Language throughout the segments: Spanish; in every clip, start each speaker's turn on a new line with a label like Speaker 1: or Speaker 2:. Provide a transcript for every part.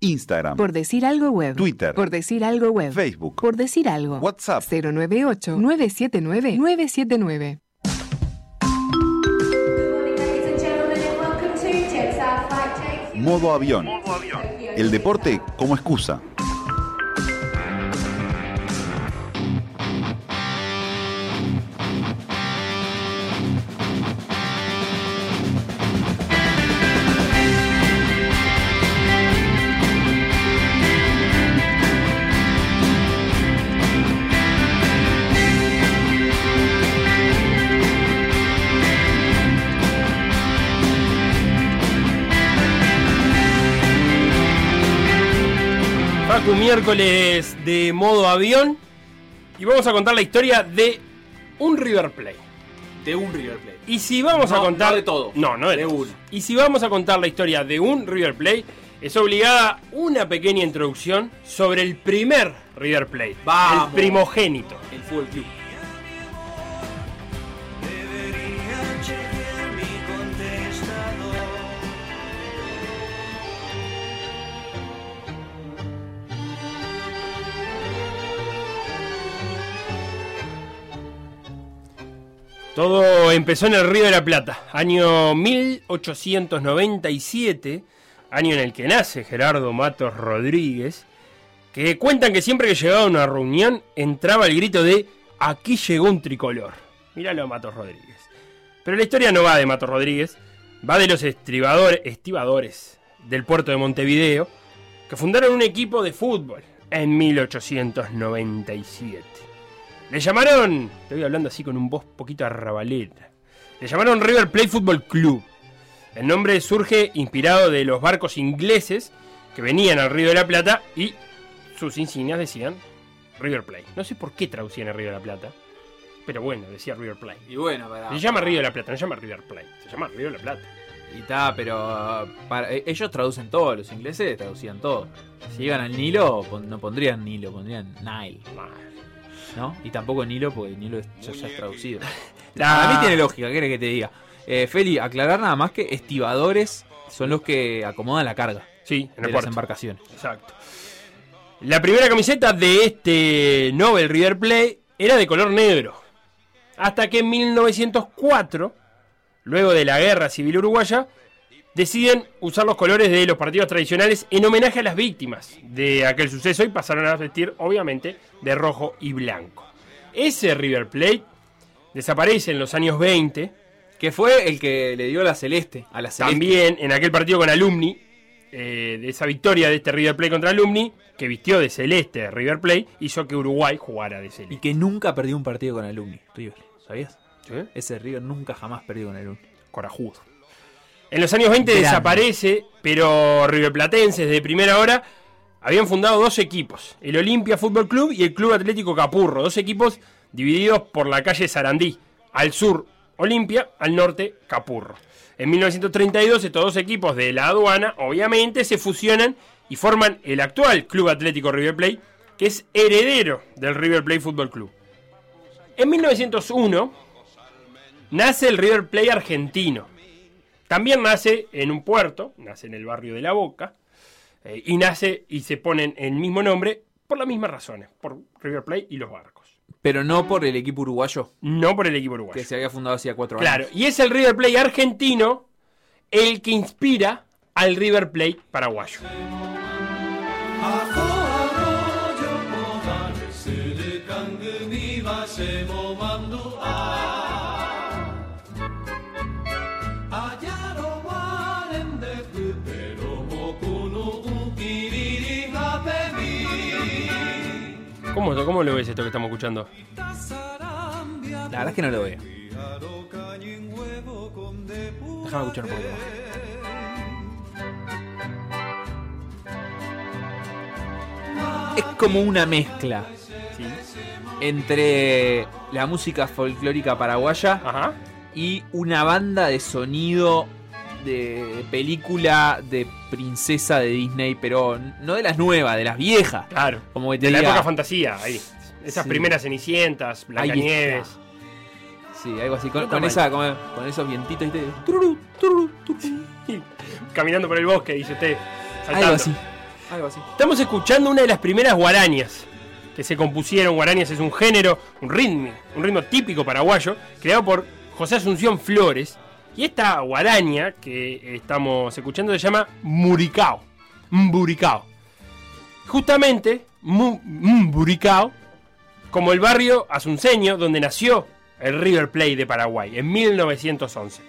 Speaker 1: Instagram,
Speaker 2: Por decir algo web.
Speaker 1: Twitter,
Speaker 2: Por decir algo web.
Speaker 1: Facebook,
Speaker 2: Por decir algo.
Speaker 1: WhatsApp.
Speaker 2: 098-979-979.
Speaker 1: Modo avión. El deporte como excusa.
Speaker 3: Facu, miércoles de modo avión. Y vamos a contar la historia de un River Plate.
Speaker 4: De un River Plate.
Speaker 3: Y si vamos a contar.
Speaker 4: no de todo.
Speaker 3: No, no de,
Speaker 4: De uno.
Speaker 3: Y si vamos a contar la historia de un River Plate, es obligada una pequeña introducción sobre el primer River.
Speaker 4: Vamos.
Speaker 3: El primogénito.
Speaker 4: El Fútbol Club.
Speaker 3: Todo empezó en el Río de la Plata, año 1897, año en el que nace Gerardo Matos Rodríguez, que cuentan que siempre que llegaba a una reunión entraba el grito de aquí llegó un tricolor. Míralo a Matos Rodríguez. Pero la historia no va de Matos Rodríguez, va de los estribadores, estibadores del puerto de Montevideo, que fundaron un equipo de fútbol en 1897. Le llamaron, te voy hablando así con un voz poquito arrabaleta. Le llamaron River Plate Football Club. El nombre surge inspirado de los barcos ingleses que venían al Río de la Plata y sus insignias decían River Plate. No sé por qué traducían el Río de la Plata, pero bueno, decía River Plate.
Speaker 4: Y bueno, para.
Speaker 3: Se llama Río de la Plata, no se llama River Plate, se llama Río de la Plata.
Speaker 4: Y está, pero. para- eh, ellos traducen todo, los ingleses traducían todo. Si llegan al Nilo, no pondrían Nilo, pondrían Nile. ¿No? Y tampoco Nilo, porque Nilo ya, ya es traducido.
Speaker 3: La-
Speaker 4: Para mí tiene lógica, ¿qué que te diga? Eh, Feli, aclarar nada más que estibadores son los que acomodan la carga
Speaker 3: Sí, en
Speaker 4: de
Speaker 3: el
Speaker 4: las
Speaker 3: puerto.
Speaker 4: embarcaciones.
Speaker 3: Exacto. La primera camiseta de este Nobel River Plate era de color negro. Hasta que en 1904, luego de la Guerra Civil Uruguaya, deciden usar los colores de los partidos tradicionales en homenaje a las víctimas de aquel suceso y pasaron a vestir, obviamente, de rojo y blanco. Ese River Plate desaparece en los años 20,
Speaker 4: Que fue el que le dio la celeste a la celeste.
Speaker 3: también en aquel partido con Alumni, eh, de esa victoria de este River Plate contra Alumni, que vistió de celeste River Plate, hizo que Uruguay jugara de
Speaker 4: Y
Speaker 3: celeste.
Speaker 4: que nunca perdió un partido con Alumni, River. ¿Sabías? Ese River nunca jamás perdió con Alumni.
Speaker 3: Corajudo. En los años 20
Speaker 4: Grande.
Speaker 3: desaparece, pero River Platenses de primera hora habían fundado dos equipos, el Olimpia Fútbol Club y el Club Atlético Capurro, dos equipos divididos por la calle Sarandí, al sur Olimpia, al norte Capurro. En 1932 estos dos equipos de la aduana obviamente se fusionan y forman el actual Club Atlético River Plate, que es heredero del River Plate Fútbol Club. En 1901 nace el River Plate argentino. También nace en un puerto, nace en el barrio de La Boca, eh, y nace y se ponen el mismo nombre por las mismas razones, por River Plate y los barcos.
Speaker 4: Pero no por el equipo uruguayo,
Speaker 3: No por el equipo uruguayo.
Speaker 4: que se había fundado hacía cuatro
Speaker 3: Claro,
Speaker 4: años.
Speaker 3: y es el River Plate argentino el que inspira al River Plate paraguayo. ¿Cómo, ¿Cómo lo ves esto que estamos escuchando?
Speaker 4: La verdad es que no lo veo. Déjame escuchar un más. Es como una mezcla entre la música folclórica paraguaya
Speaker 3: Ajá.
Speaker 4: y una banda de sonido de película de princesa de Disney, pero no de las nuevas, de las viejas.
Speaker 3: Claro.
Speaker 4: Como que te
Speaker 3: De la época fantasía, ahí. Esas
Speaker 4: Sí.
Speaker 3: primeras cenicientas, Blancanieves.
Speaker 4: Sí, algo así, con,
Speaker 3: No
Speaker 4: con
Speaker 3: está
Speaker 4: esa, con, con esos vientitos, ¿viste?
Speaker 3: Caminando por el bosque, dice usted.
Speaker 4: Algo así. Algo así.
Speaker 3: Estamos escuchando una de las primeras guarañas que se compusieron. Guarañas es un género, un ritmo, un ritmo típico paraguayo, creado por José Asunción Flores. Y esta guaraña que estamos escuchando se llama Muricao. Mburicao. Justamente, Mburicao, como el barrio asunceño donde nació el River Plate de Paraguay en 1911.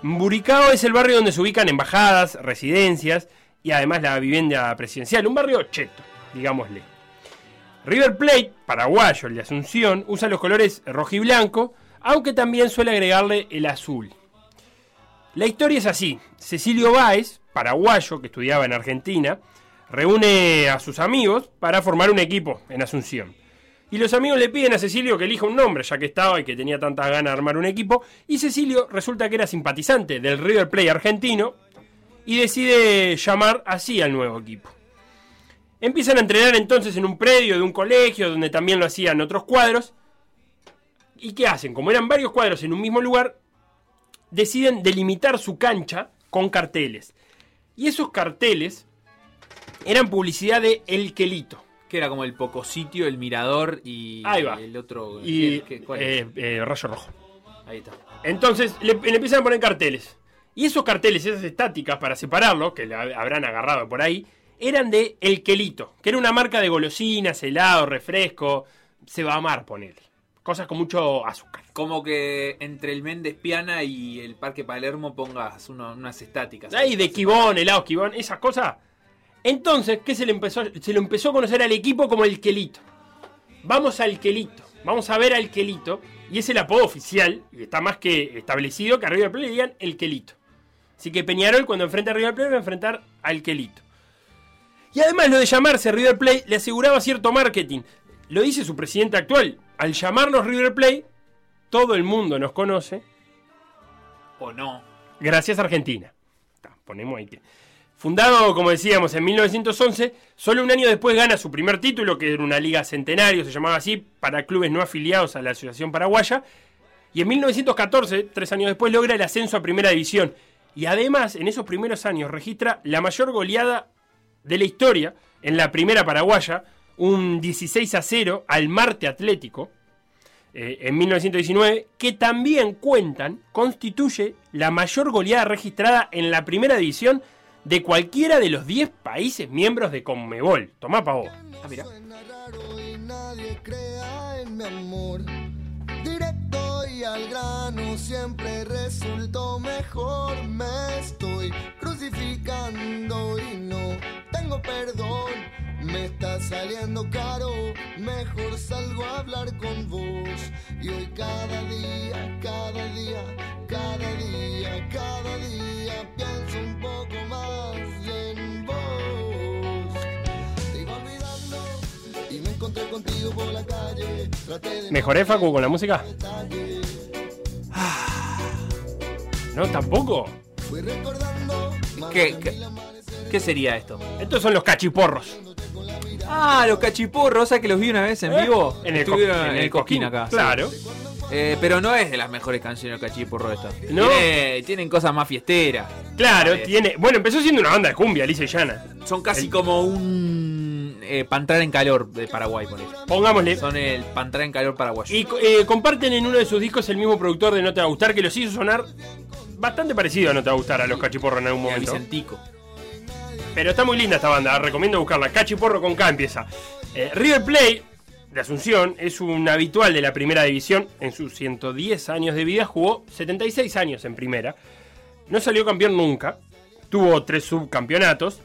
Speaker 3: Mburicao es el barrio donde se ubican embajadas, residencias y además la vivienda presidencial. Un barrio cheto, digámosle. River Plate, paraguayo, el de Asunción, usa los colores rojo y blanco, aunque también suele agregarle el azul. La historia es así. Cecilio Báez, paraguayo que estudiaba en Argentina, reúne a sus amigos para formar un equipo en Asunción. Y los amigos le piden a Cecilio que elija un nombre, ya que estaba y que tenía tantas ganas de armar un equipo. Y Cecilio resulta que era simpatizante del River Plate argentino y decide llamar así al nuevo equipo. Empiezan a entrenar entonces en un predio de un colegio donde también lo hacían otros cuadros. ¿Y qué hacen? Como eran varios cuadros en un mismo lugar, deciden delimitar su cancha con carteles. Y esos carteles eran publicidad de El Quelito.
Speaker 4: Que era como el Pocositio, el Mirador y
Speaker 3: Ahí va.
Speaker 4: el otro.
Speaker 3: Y eh, eh, Rayo Rojo.
Speaker 4: Ahí está.
Speaker 3: Entonces le, le empiezan a poner carteles. Y esos carteles, esas estáticas para separarlo, que le hab- habrán agarrado por ahí, eran de El Quelito, que era una marca de golosinas, helado, refresco, se va a amar, ponele. Cosas con mucho azúcar.
Speaker 4: Como que entre el Méndez Piana y el Parque Palermo pongas uno- unas estáticas.
Speaker 3: Ahí de Kibón, helado Kibón, esas cosas. Entonces, ¿qué se le empezó? Se lo empezó a conocer al equipo como el Quelito. Vamos al Quelito, vamos a ver al Quelito. Y es el apodo oficial, y está más que establecido, que a River Plate le digan el Quelito. Así que Peñarol cuando enfrenta a River Plate va a enfrentar al Quelito. Y además lo de llamarse River Plate le aseguraba cierto marketing. Lo dice su presidente actual. Al llamarnos River Plate, todo el mundo nos conoce
Speaker 4: O no.
Speaker 3: Gracias Argentina. Ta, Ponemos ahí que- Fundado, como decíamos, en 1911, solo un año después gana su primer título, que era una liga centenario, se llamaba así, para clubes no afiliados a la Asociación Paraguaya. Y en 1914, tres años después, logra el ascenso a Primera División. Y además, en esos primeros años, registra la mayor goleada de la historia en la Primera Paraguaya, un 16 a 0 al Marte Atlético eh, en 1919, que también cuentan, constituye la mayor goleada registrada en la primera división de cualquiera de los 10 países miembros de Conmebol. Tomá pa' vos.
Speaker 4: Ah, mira.
Speaker 5: Suena raro y nadie crea en mi amor. Directo y al grano siempre resultó mejor. Me estoy crucificando y no perdón. Me está saliendo caro, mejor salgo a hablar con vos. Y hoy cada día, cada día, cada día, cada día pienso un poco más en vos. Te iba olvidando y me encontré contigo por la calle. Traté de
Speaker 3: ¿Mejoré, Facu, con la música? No, tampoco.
Speaker 5: Fui recordando
Speaker 4: ¿Qué,
Speaker 5: de
Speaker 4: qué, sería esto?
Speaker 3: Estos son los cachiporros.
Speaker 4: Ah, los cachiporros, ¿sabes que los vi una vez en
Speaker 3: ¿Eh?
Speaker 4: vivo?
Speaker 3: En el,
Speaker 4: Estuvieron en el Coquín acá. sí.
Speaker 3: Claro.
Speaker 4: Eh, pero no es de las mejores canciones de cachiporro esta.
Speaker 3: ¿No?
Speaker 4: Tiene- tienen cosas más fiesteras.
Speaker 3: Claro,
Speaker 4: Eh,
Speaker 3: tiene. Bueno, empezó siendo una banda de cumbia, lisa y llana.
Speaker 4: Son casi
Speaker 3: El-
Speaker 4: como un eh, Pantrar en calor de Paraguay, por eso.
Speaker 3: Pongámosle.
Speaker 4: Son el Pantrar en calor paraguayo.
Speaker 3: Y eh, comparten en uno de sus discos el mismo productor de No Te Va a Gustar, que los hizo sonar bastante parecido a No Te Va a Gustar a los cachiporros en algún
Speaker 4: Y a
Speaker 3: momento.
Speaker 4: Vicentico.
Speaker 3: Pero está muy linda esta banda, recomiendo buscarla. Cachiporro con K empieza. Eh, River Plate de Asunción es un habitual de la primera división. En sus 110 años de vida jugó 76 años en primera. No salió campeón nunca. Tuvo tres subcampeonatos.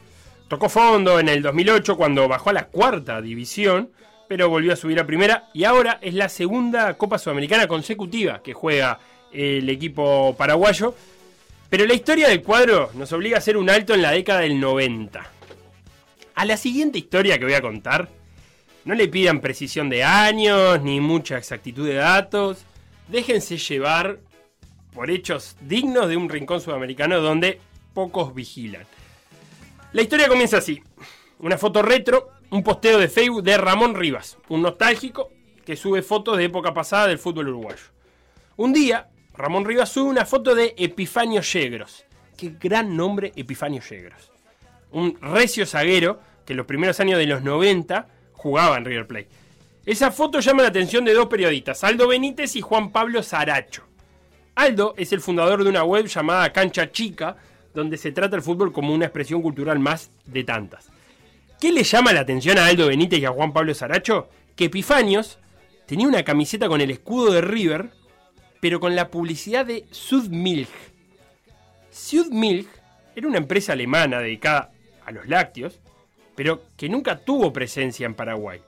Speaker 3: Tocó fondo en el 2008 cuando bajó a la cuarta división, pero volvió a subir a primera. Y ahora es la segunda Copa Sudamericana consecutiva que juega el equipo paraguayo. Pero la historia del cuadro nos obliga a hacer un alto en la década del 90. A la siguiente historia que voy a contar, no le pidan precisión de años ni mucha exactitud de datos. Déjense llevar por hechos dignos de un rincón sudamericano donde pocos vigilan. La historia comienza así. Una foto retro, un posteo de Facebook de Ramón Rivas, un nostálgico que sube fotos de época pasada del fútbol uruguayo. Un día, Ramón Rivas sube una foto de Epifanio Yegros. Qué gran nombre Epifanio Yegros. Un recio zaguero que en los primeros años de los 90 jugaba en River Plate. Esa foto llama la atención de dos periodistas, Aldo Benítez y Juan Pablo Saracho. Aldo es el fundador de una web llamada Cancha Chica, donde se trata el fútbol como una expresión cultural más de tantas. ¿Qué le llama la atención a Aldo Benítez y a Juan Pablo Saracho? Que Epifanios tenía una camiseta con el escudo de River, pero con la publicidad de Sudmilch. Sudmilch era una empresa alemana dedicada a los lácteos, pero que nunca tuvo presencia en Paraguay.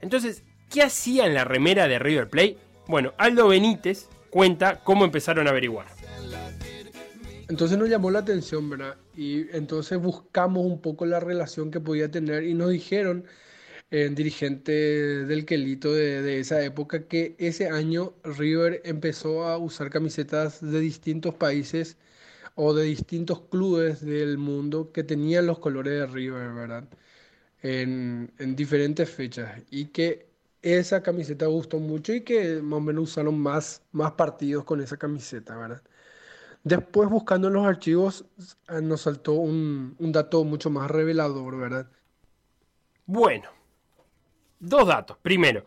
Speaker 3: Entonces, ¿qué hacía en la remera de River Plate? Bueno, Aldo Benítez cuenta cómo empezaron a averiguar.
Speaker 6: Entonces nos llamó la atención, ¿verdad? Y entonces buscamos un poco la relación que podía tener y nos dijeron, dirigente del Quelito de, esa época, que ese año River empezó a usar camisetas de distintos países o de distintos clubes del mundo que tenían los colores de River, ¿verdad? En, en diferentes fechas y que esa camiseta gustó mucho y que más o menos usaron más, más partidos con esa camiseta, ¿verdad? Después, buscando en los archivos, eh, nos saltó un, un dato mucho más revelador, ¿verdad?
Speaker 3: Bueno, dos datos. Primero,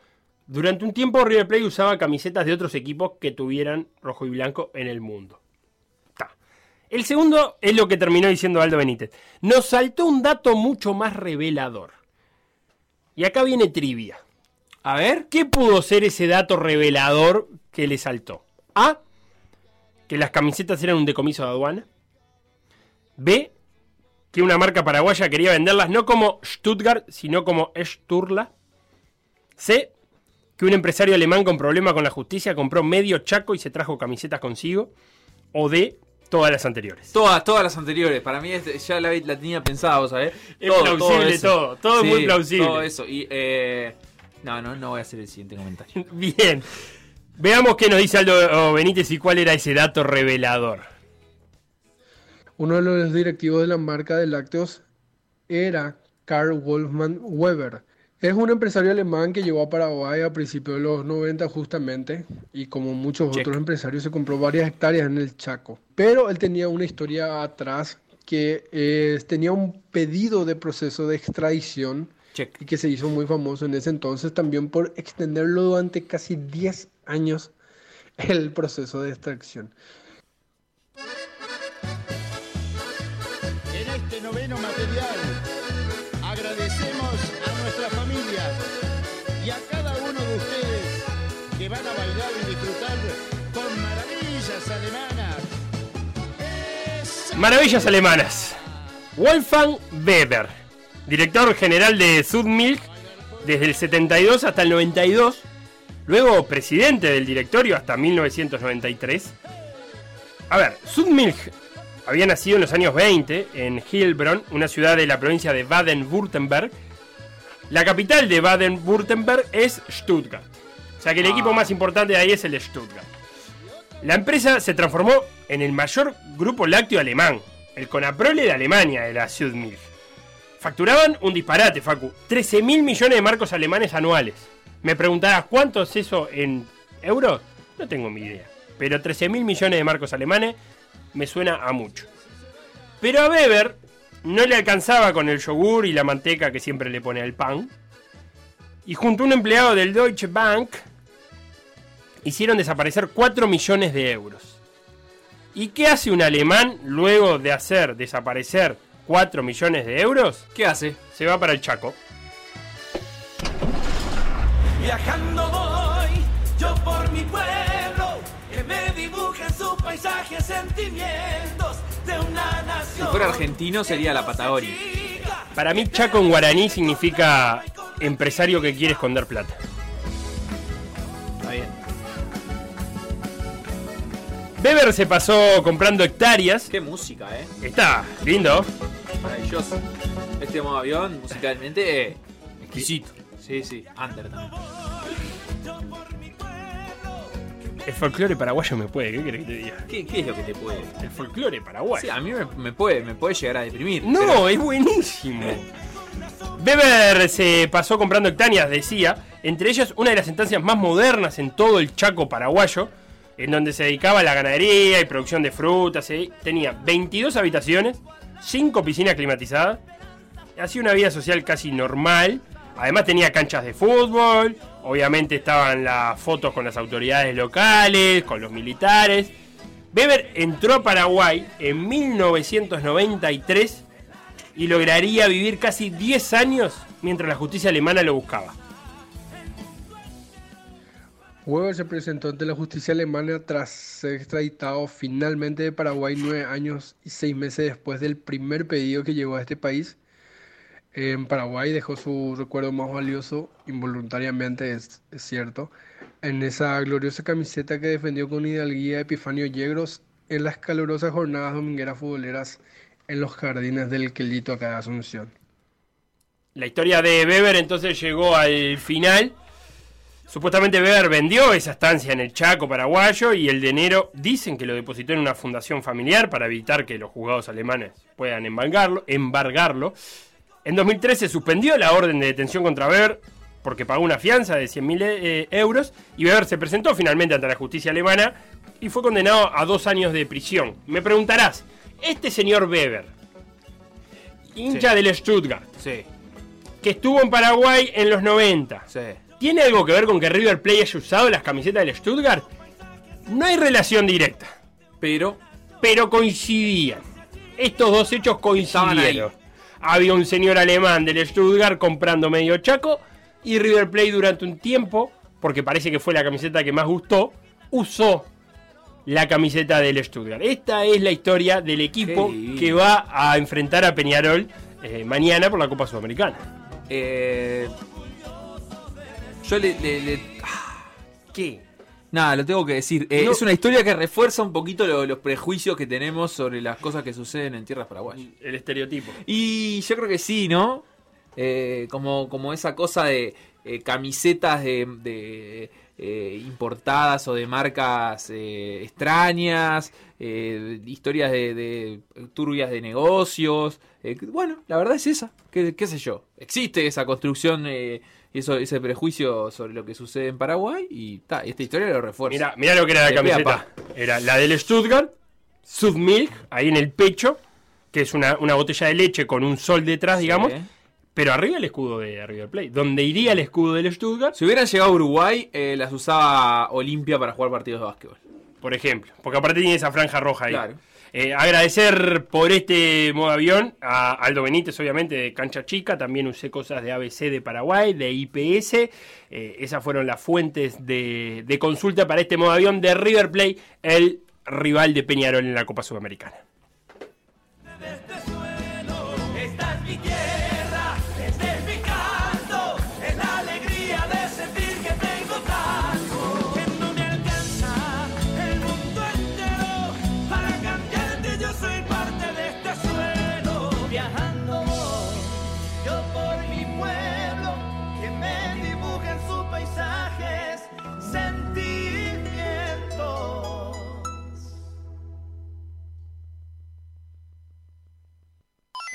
Speaker 3: durante un tiempo River Plate usaba camisetas de otros equipos que tuvieran rojo y blanco en el mundo. Ta. El segundo es lo que terminó diciendo Aldo Benítez. Nos saltó un dato mucho más revelador. Y acá viene trivia.
Speaker 4: A ver.
Speaker 3: ¿Qué pudo ser ese dato revelador que le saltó? A. Que las camisetas eran un decomiso de aduana. B. Que una marca paraguaya quería venderlas no como Stuttgart, sino como Sturla. C. Que un empresario alemán con problema con la justicia compró medio chaco y se trajo camisetas consigo. O D. Todas las anteriores.
Speaker 4: Todas, todas las anteriores. Para mí es- ya la, la tenía pensada, vos sabés.
Speaker 3: Es plausible
Speaker 4: eso.
Speaker 3: todo, todo es muy plausible.
Speaker 4: Todo eso. Y, eh, no, no, no voy a hacer el siguiente comentario.
Speaker 3: Bien. Veamos qué nos dice Aldo Benítez y cuál era ese dato revelador.
Speaker 6: Uno de los directivos de la marca de lácteos era Karl Wolfman Weber. Es un empresario alemán que llegó a Paraguay a principios de los 90 justamente y como muchos
Speaker 4: Check.
Speaker 6: otros empresarios se compró varias hectáreas en el Chaco. Pero él tenía una historia atrás que eh, tenía un pedido de proceso de extradición
Speaker 4: Check.
Speaker 6: y que se hizo muy famoso en ese entonces también por extenderlo durante casi 10 años el proceso de extracción.
Speaker 7: Maravillas alemanas.
Speaker 3: Wolfgang Weber, director general de Sudmilch desde el 72 hasta el 92, luego presidente del directorio hasta 1993. A ver, Sudmilch había nacido en los años 20 en Hilbronn, una ciudad de la provincia de Baden-Württemberg. La capital de Baden-Württemberg es Stuttgart. O sea que el equipo más importante de ahí es el de Stuttgart. La empresa se transformó en el mayor grupo lácteo alemán, el Conaprole de Alemania, de la Südmilch. Facturaban un disparate, Facu, 13 mil millones de marcos alemanes anuales. Me preguntarás, ¿cuánto es eso en euros? No tengo ni idea. Pero 13 mil millones de marcos alemanes me suena a mucho. Pero a Weber no le alcanzaba con el yogur y la manteca que siempre le pone al pan. Y junto a un empleado del Deutsche Bank hicieron desaparecer 4 millones de euros. ¿Y qué hace un alemán luego de hacer desaparecer 4 millones de euros?
Speaker 4: ¿Qué hace?
Speaker 3: Se va para el Chaco.
Speaker 8: Viajando voy, yo por mi pueblo, que me dibujen sus paisajes, sentimientos de una nación.
Speaker 4: Si fuera argentino sería la Patagonia.
Speaker 3: Para mí Chaco en guaraní significa empresario que quiere esconder plata. Weber se pasó comprando hectáreas.
Speaker 4: Qué música, eh.
Speaker 3: Está lindo.
Speaker 4: Maravilloso. Este modo avión, musicalmente, eh, exquisito. Sí, sí. Under también.
Speaker 3: El folclore paraguayo me puede, ¿qué querés que te diga?
Speaker 4: ¿Qué, qué es lo que te puede?
Speaker 3: El folclore paraguayo.
Speaker 4: Sí, a mí me, me puede, me puede llegar a deprimir.
Speaker 3: No,
Speaker 4: pero-
Speaker 3: es buenísimo. Weber se pasó comprando hectáreas, decía, entre ellas una de las estancias más modernas en todo el Chaco paraguayo, en donde se dedicaba a la ganadería y producción de frutas. ¿eh? Tenía 22 habitaciones, 5 piscinas climatizadas, hacía una vida social casi normal. Además tenía canchas de fútbol, obviamente estaban las fotos con las autoridades locales, con los militares. Weber entró a Paraguay en 1993 y lograría vivir casi 10 años mientras la justicia alemana lo buscaba.
Speaker 6: Weber se presentó ante la justicia alemana tras ser extraditado finalmente de Paraguay nueve años y seis meses después del primer pedido que llegó a este país. En Paraguay dejó su recuerdo más valioso involuntariamente, es, es cierto, en esa gloriosa camiseta que defendió con hidalguía Epifanio Yegros en las calurosas jornadas domingueras futboleras en los jardines del Quelito acá de Asunción.
Speaker 3: La historia de Weber entonces llegó al final. Supuestamente Weber vendió esa estancia en el Chaco paraguayo y el dinero dicen que lo depositó en una fundación familiar para evitar que los juzgados alemanes puedan embargarlo. embargarlo. En 2013 suspendió la orden de detención contra Weber porque pagó una fianza de 100.000 eh, euros y Weber se presentó finalmente ante la justicia alemana y fue condenado a dos años de prisión. Me preguntarás, este señor Weber, hincha del Stuttgart,
Speaker 4: Sí,
Speaker 3: que estuvo en Paraguay en los 90,
Speaker 4: sí.
Speaker 3: ¿Tiene algo que ver con que River Plate haya usado las camisetas del Stuttgart? No hay relación directa,
Speaker 4: Pero
Speaker 3: pero coincidían. Estos dos hechos coincidieron. Había un señor alemán del Stuttgart comprando medio chaco y River Plate durante un tiempo, porque parece que fue la camiseta que más gustó, usó la camiseta del Stuttgart. Esta es la historia del equipo que va a enfrentar a Peñarol eh, mañana por la Copa Sudamericana.
Speaker 4: eh, yo le, le- le- ah,
Speaker 3: ¿Qué?
Speaker 4: Nada, lo tengo que decir. Eh,
Speaker 3: No.
Speaker 4: Es una historia que refuerza un poquito lo- los prejuicios que tenemos sobre las cosas que suceden en tierras paraguayas.
Speaker 3: El estereotipo.
Speaker 4: Y yo creo que sí, ¿no? Eh, como, como esa cosa de eh, camisetas de, de, eh, importadas o de marcas eh, extrañas, eh, historias de, de turbias de negocios. eh, bueno, la verdad es esa. ¿Qué, qué sé yo? Existe esa construcción, eh, eso, ese prejuicio sobre lo que sucede en Paraguay y ta, esta historia lo refuerza.
Speaker 3: Mira, mira lo que era la camiseta. Era la del Stuttgart, Sudmilk, ahí en el pecho, que es una, una botella de leche con un sol detrás, digamos. Pero arriba el escudo de River Plate. Donde iría el escudo del Stuttgart,
Speaker 4: Si hubieran llegado a Uruguay, eh, las usaba Olimpia para jugar partidos de básquetbol.
Speaker 3: Por ejemplo. Porque aparte tiene esa franja roja ahí.
Speaker 4: Claro.
Speaker 3: Eh, agradecer por este modo avión a Aldo Benítez, obviamente, de Cancha Chica. También usé cosas de ABC de Paraguay, de IPS. Eh, esas fueron las fuentes de, de consulta para este modo avión de River Plate, el rival de Peñarol en la Copa Sudamericana.